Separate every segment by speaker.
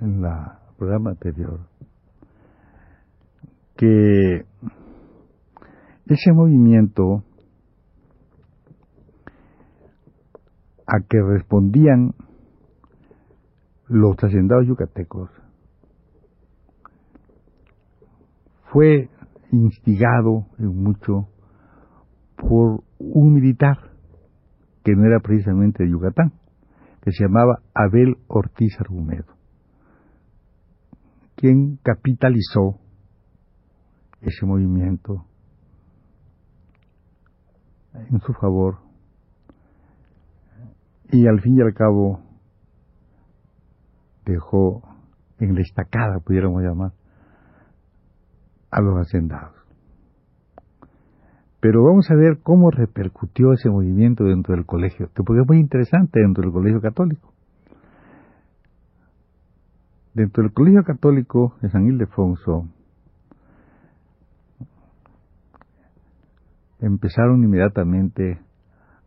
Speaker 1: en el programa anterior que ese movimiento a que respondían los hacendados yucatecos fue instigado en mucho por un militar que no era precisamente de Yucatán, que se llamaba Abel Ortiz Argumedo, quien capitalizó ese movimiento en su favor y al fin y al cabo dejó en la estacada, pudiéramos llamar, a los hacendados. Pero vamos a ver cómo repercutió ese movimiento dentro del colegio, que porque es muy interesante dentro del colegio católico. Dentro del colegio católico de San Ildefonso empezaron inmediatamente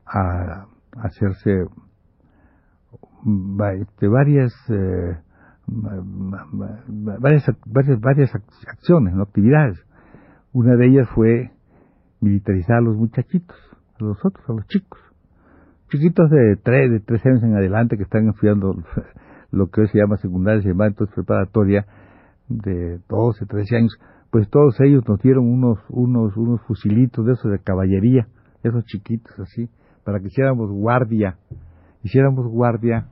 Speaker 1: a hacerse este, varias, eh, varias, varias, acciones, ¿no? actividades. Una de ellas fue militarizar a los muchachitos, a los otros, a los chicos. Chiquitos de tres, de tres años en adelante que están estudiando lo que hoy se llama secundaria, se llama entonces preparatoria, de 12, 13 años, pues todos ellos nos dieron unos, unos, unos fusilitos de esos de caballería, esos chiquitos así, para que hiciéramos guardia, hiciéramos guardia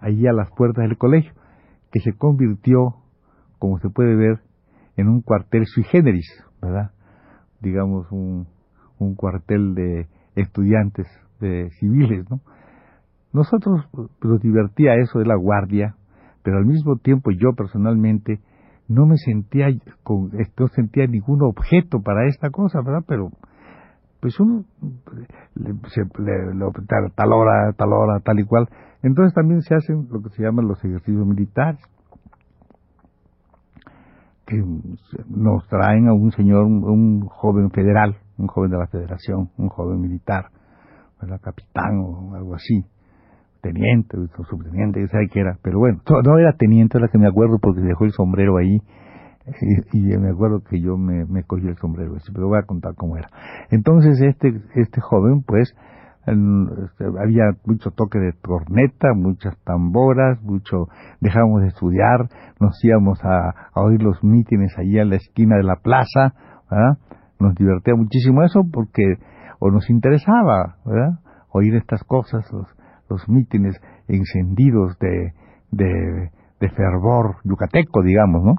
Speaker 1: allí a las puertas del colegio, que se convirtió, como se puede ver, en un cuartel sui generis, ¿verdad? Digamos, un, un cuartel de estudiantes de civiles, ¿no? Nosotros nos divertía eso de la guardia, pero al mismo tiempo yo personalmente no me sentía con, no sentía ningún objeto para esta cosa, ¿verdad? Pero pues uno se, le, tal, tal, hora, tal hora, tal y cual. Entonces también se hacen lo que se llaman los ejercicios militares, que nos traen a un señor, un, joven federal, un joven de la federación, un joven militar, ¿verdad? capitán o algo así teniente, o subteniente, que sabe que era, pero bueno, no era teniente, era que me acuerdo porque dejó el sombrero ahí, y, me acuerdo que yo me, me cogí el sombrero pero voy a contar cómo era. Entonces este, este joven, pues, este, había mucho toque de corneta, muchas tamboras, mucho, dejábamos de estudiar, nos íbamos a, a oír los mítines allí a la esquina de la plaza. Nos divertía muchísimo eso porque, o nos interesaba. Oír estas cosas, los, los mítines encendidos de, de, fervor yucateco, digamos, ¿no?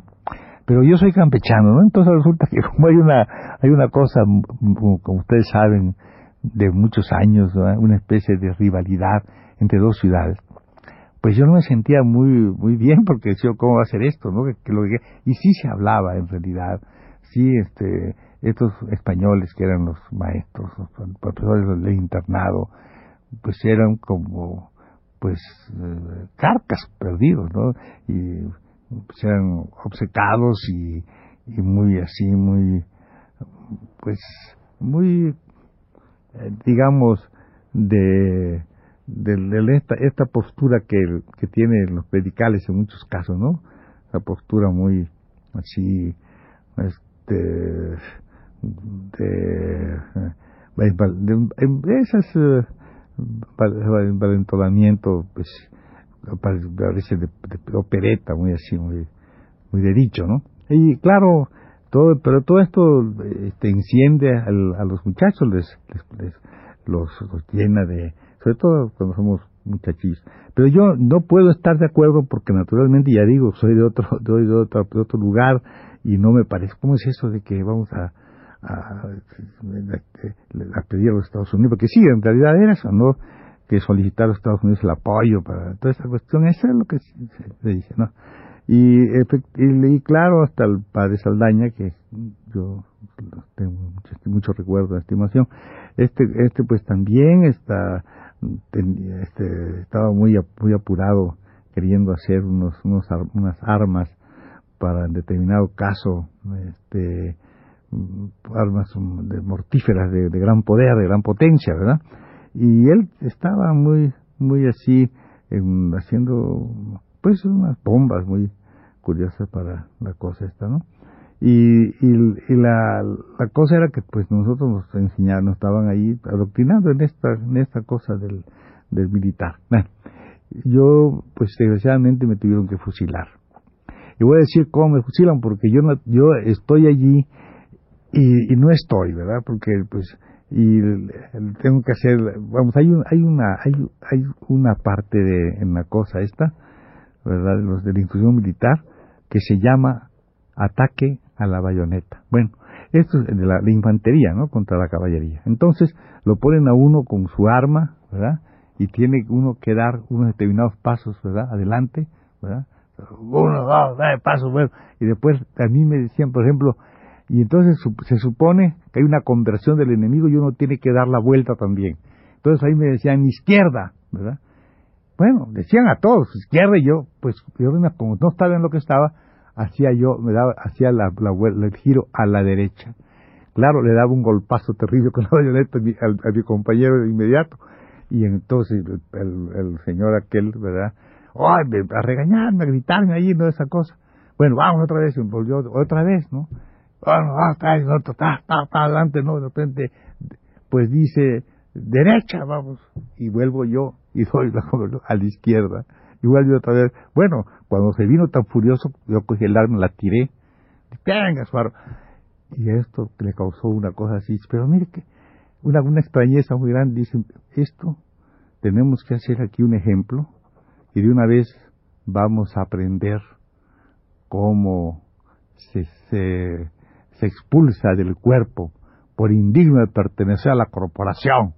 Speaker 1: Pero yo soy campechano, ¿no? Entonces resulta que como hay una, hay una cosa, como ustedes saben, de muchos años, una especie de rivalidad entre dos ciudades, pues yo no me sentía muy muy bien porque decía, ¿cómo va a ser esto? ¿no? Que, lo y sí se hablaba en realidad, sí, este, estos españoles que eran los maestros, los profesores del internado, pues eran como pues eh, carcas perdidos, ¿no? Y pues eran obcecados y, y muy así, muy, pues muy, eh, digamos, de, de, esta, esta postura que, que tienen los pedicales en muchos casos, ¿no? La postura muy así, este, de, de, esas eh, valentolamiento, pues, parece de, de, opereta, muy así, muy, muy de dicho, ¿no? Y claro, todo, pero todo esto este, enciende a los muchachos, les, les, los, llena de, sobre todo cuando somos muchachis. Pero yo no puedo estar de acuerdo porque naturalmente, ya digo, soy de otro, de otro, de otro lugar y no me parece, ¿cómo es eso de que vamos a, a, pedir a los Estados Unidos, porque sí, en realidad era eso, ¿no? Que solicitar a los Estados Unidos el apoyo para toda esa cuestión, eso es lo que se dice, ¿no? Y, y, claro, hasta el padre Saldaña, que yo tengo mucho, mucho recuerdo de estimación, este, este pues también está, este, estaba muy, muy apurado queriendo hacer unos, unos, unas armas para en determinado caso, este, armas de mortíferas de, gran poder, de gran potencia, ¿verdad? Y él estaba muy, muy así, en, haciendo, pues, unas bombas muy, curiosa para la cosa esta, ¿no? Y, la, cosa era que pues nosotros nos enseñaban, nos estaban ahí adoctrinando en esta, en esta cosa del, militar. Yo pues desgraciadamente me tuvieron que fusilar. Y voy a decir cómo me fusilan porque yo yo estoy allí y, y no estoy, ¿verdad? Porque pues y tengo que hacer, vamos, hay un, hay una hay, hay una parte de en la cosa esta, ¿verdad? Los de la instrucción militar que se llama ataque a la bayoneta. Bueno, esto es de la, infantería, ¿no? Contra la caballería. Entonces, lo ponen a uno con su arma, ¿verdad? Y tiene uno que dar unos determinados pasos, ¿verdad? Adelante, ¿verdad? Uno, dos, tres pasos, bueno. Y después a mí me decían, por ejemplo, y entonces se supone que hay una conversión del enemigo y uno tiene que dar la vuelta también. Entonces ahí me decían izquierda, ¿verdad? Bueno, decían a todos, izquierda y yo, pues yo como no estaba en lo que estaba, hacía yo, me daba, hacía la, el giro a la derecha. Claro, le daba un golpazo terrible con la bayoneta a mi, compañero de inmediato. Y entonces el, el, señor aquel, ¿verdad? ¡Ay! a regañarme, a gritarme ahí, no esa cosa. Bueno, vamos otra vez, volvió otra vez, ¿no? Adelante, ¿no? De repente, pues dice, derecha, vamos. Y vuelvo yo y doy la, a la izquierda. Igual yo otra vez, bueno, cuando se vino tan furioso, yo cogí el arma, la tiré, venga, suaro. Y esto le causó una cosa así, pero mire que una, una extrañeza muy grande, dicen, esto tenemos que hacer aquí un ejemplo y de una vez vamos a aprender cómo se, se, se expulsa del cuerpo por indigno de pertenecer a la corporación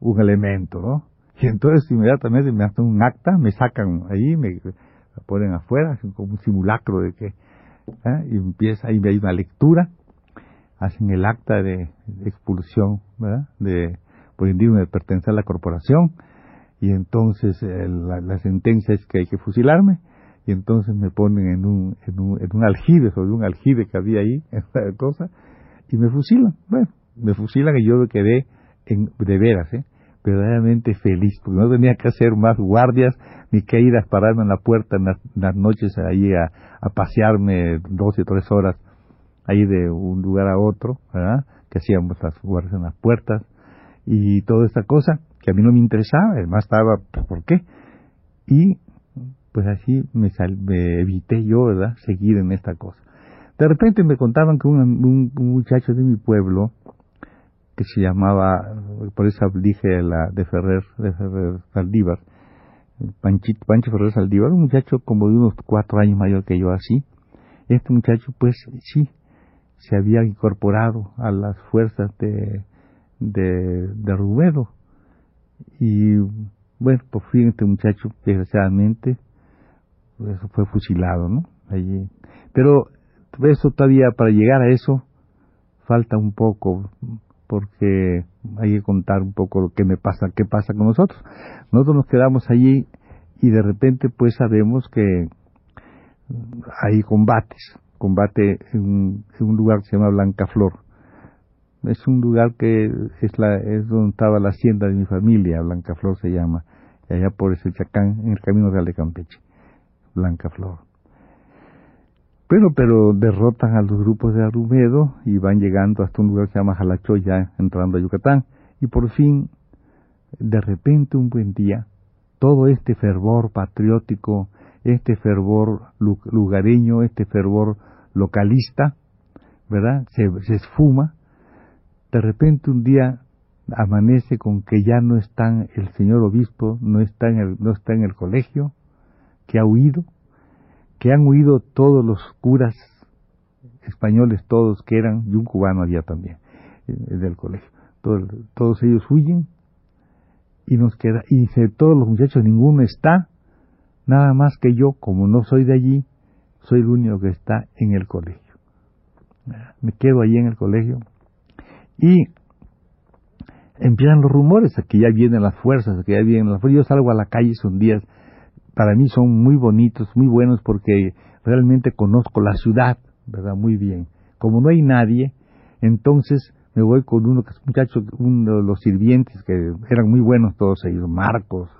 Speaker 1: un elemento, ¿no? Y entonces inmediatamente me hacen un acta, me sacan ahí, me ponen afuera, como un simulacro de que, ¿eh? y empieza, ahí hay una lectura, hacen el acta de, expulsión, ¿verdad? De, por indigno de pertenecer a la corporación, y entonces eh, la, sentencia es que hay que fusilarme, y entonces me ponen en un, en un, en un aljibe, sobre un aljibe que había ahí, esta cosa, y me fusilan. Bueno, me fusilan y yo quedé en, de veras, ¿eh? verdaderamente feliz, porque no tenía que hacer más guardias, ni que ir a pararme en la puerta en las, noches ahí a, pasearme dos y tres horas ahí de un lugar a otro, que hacíamos las guardias en las puertas y toda esta cosa que a mí no me interesaba, además estaba, ¿por qué? Y pues así me, me evité yo, ¿verdad?, seguir en esta cosa. De repente me contaban que un muchacho de mi pueblo, que se llamaba, por eso dije la de Ferrer, de Ferrer Saldívar, Panchito, Pancho Ferrer Saldívar, un muchacho como de unos cuatro años mayor que yo así. Este muchacho pues sí, se había incorporado a las fuerzas de, de, de Rubedo. Y bueno, por fin este muchacho, desgraciadamente, pues, fue fusilado, ¿no? Allí. Pero eso todavía, para llegar a eso, falta un poco, porque hay que contar un poco lo que me pasa, qué pasa con nosotros. Nosotros nos quedamos allí y de repente pues sabemos que hay combates, combate en un, lugar que se llama Blanca Flor. Es un lugar que es, la, es donde estaba la hacienda de mi familia, Blanca Flor se llama, allá por ese Chacán, en el Camino Real de Campeche, Blanca Flor. Pero, pero derrotan a los grupos de Arumedo y van llegando hasta un lugar que se llama Jalachoya, entrando a Yucatán. Y por fin, de repente, un buen día, todo este fervor patriótico, este fervor lugareño, este fervor localista, ¿verdad? Se, se esfuma. De repente un día amanece con que ya no están el señor obispo, no está en el, no está en el colegio, que ha huido, que han huido todos los curas españoles todos que eran, y un cubano había también, eh, del colegio. Todos, ellos huyen y nos queda, y dice, todos los muchachos, ninguno está, nada más que yo, como no soy de allí, soy el único que está en el colegio. Me quedo allí en el colegio y empiezan los rumores, que ya vienen las fuerzas, que ya vienen las fuerzas. Yo salgo a la calle, son días, para mí son muy bonitos, muy buenos, porque realmente conozco la ciudad, ¿verdad? Muy bien. Como no hay nadie, entonces me voy con uno que es muchacho, uno de los sirvientes, que eran muy buenos todos ellos, Marcos,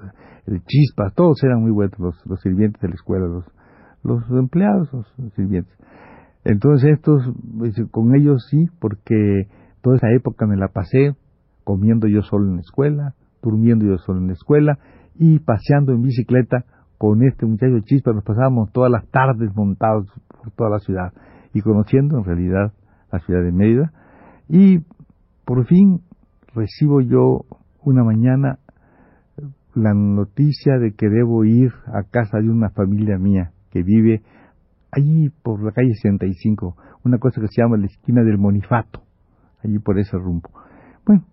Speaker 1: el Chispas, todos eran muy buenos los, sirvientes de la escuela, los, los empleados, los sirvientes. Entonces estos, con ellos sí, porque toda esa época me la pasé comiendo yo solo en la escuela, durmiendo yo solo en la escuela y paseando en bicicleta con este muchacho Chispa. Nos pasábamos todas las tardes montados por toda la ciudad y conociendo en realidad la ciudad de Mérida. Y por fin recibo yo una mañana la noticia de que debo ir a casa de una familia mía que vive allí por la calle 65, una cosa que se llama la esquina del Monifato, allí por ese rumbo. Bueno,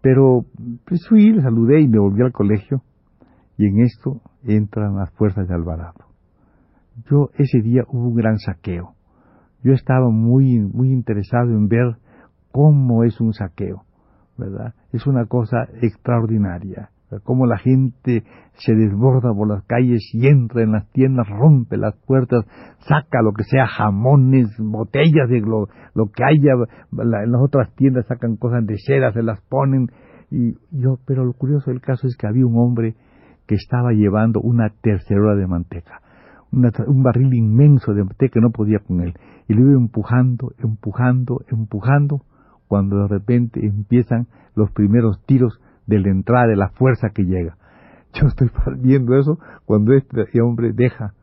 Speaker 1: pero pues fui, le saludé y me volví al colegio y en esto entran las fuerzas de Alvarado. Yo ese día hubo un gran saqueo. Yo estaba muy muy interesado en ver cómo es un saqueo, ¿verdad? Es una cosa extraordinaria cómo la gente se desborda por las calles y entra en las tiendas, rompe las puertas, saca lo que sea, jamones, botellas de lo, que haya, en las otras tiendas sacan cosas de seda, se las ponen, y yo, pero lo curioso del caso es que había un hombre que estaba llevando una tercera de manteca, un barril inmenso de manteca que no podía con él, y lo iba empujando, empujando, empujando, cuando de repente empiezan los primeros tiros de la entrada, de la fuerza que llega. Yo estoy viendo eso cuando este hombre deja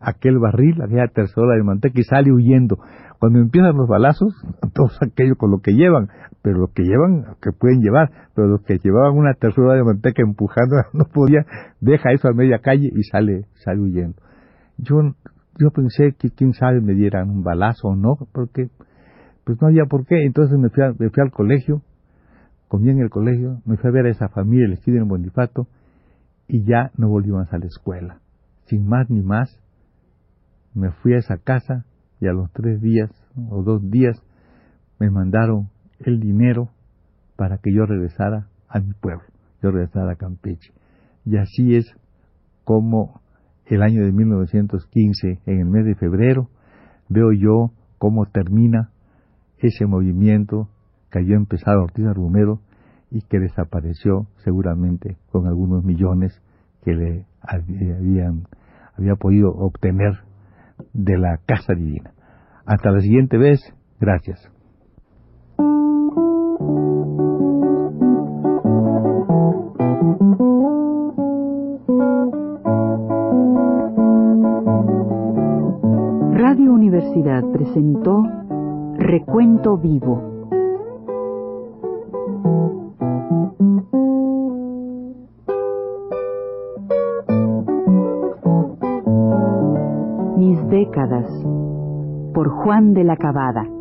Speaker 1: aquel barril, aquella tercera de manteca y sale huyendo. Cuando empiezan los balazos, todos aquellos con lo que llevan, pero lo que llevan, que pueden llevar, pero los que llevaban una tercera de manteca empujando, no podía, deja eso a media calle y sale, sale huyendo. Yo, yo pensé que quién sabe me dieran un balazo o no, porque pues no había por qué. Entonces me fui, me fui al colegio comí en el colegio, me fui a ver a esa familia, el estudio en Bonifato, y ya no volvimos a la escuela. Sin más ni más, me fui a esa casa y a los tres días o dos días me mandaron el dinero para que yo regresara a mi pueblo, yo regresara a Campeche. Y así es como el año de 1915, en el mes de febrero, veo yo cómo termina ese movimiento que había empezado Ortiz Argumero y que desapareció seguramente con algunos millones que le habían, había podido obtener de la Casa Divina. Hasta la siguiente vez, gracias.
Speaker 2: Radio Universidad presentó Recuento Vivo de la Cabada.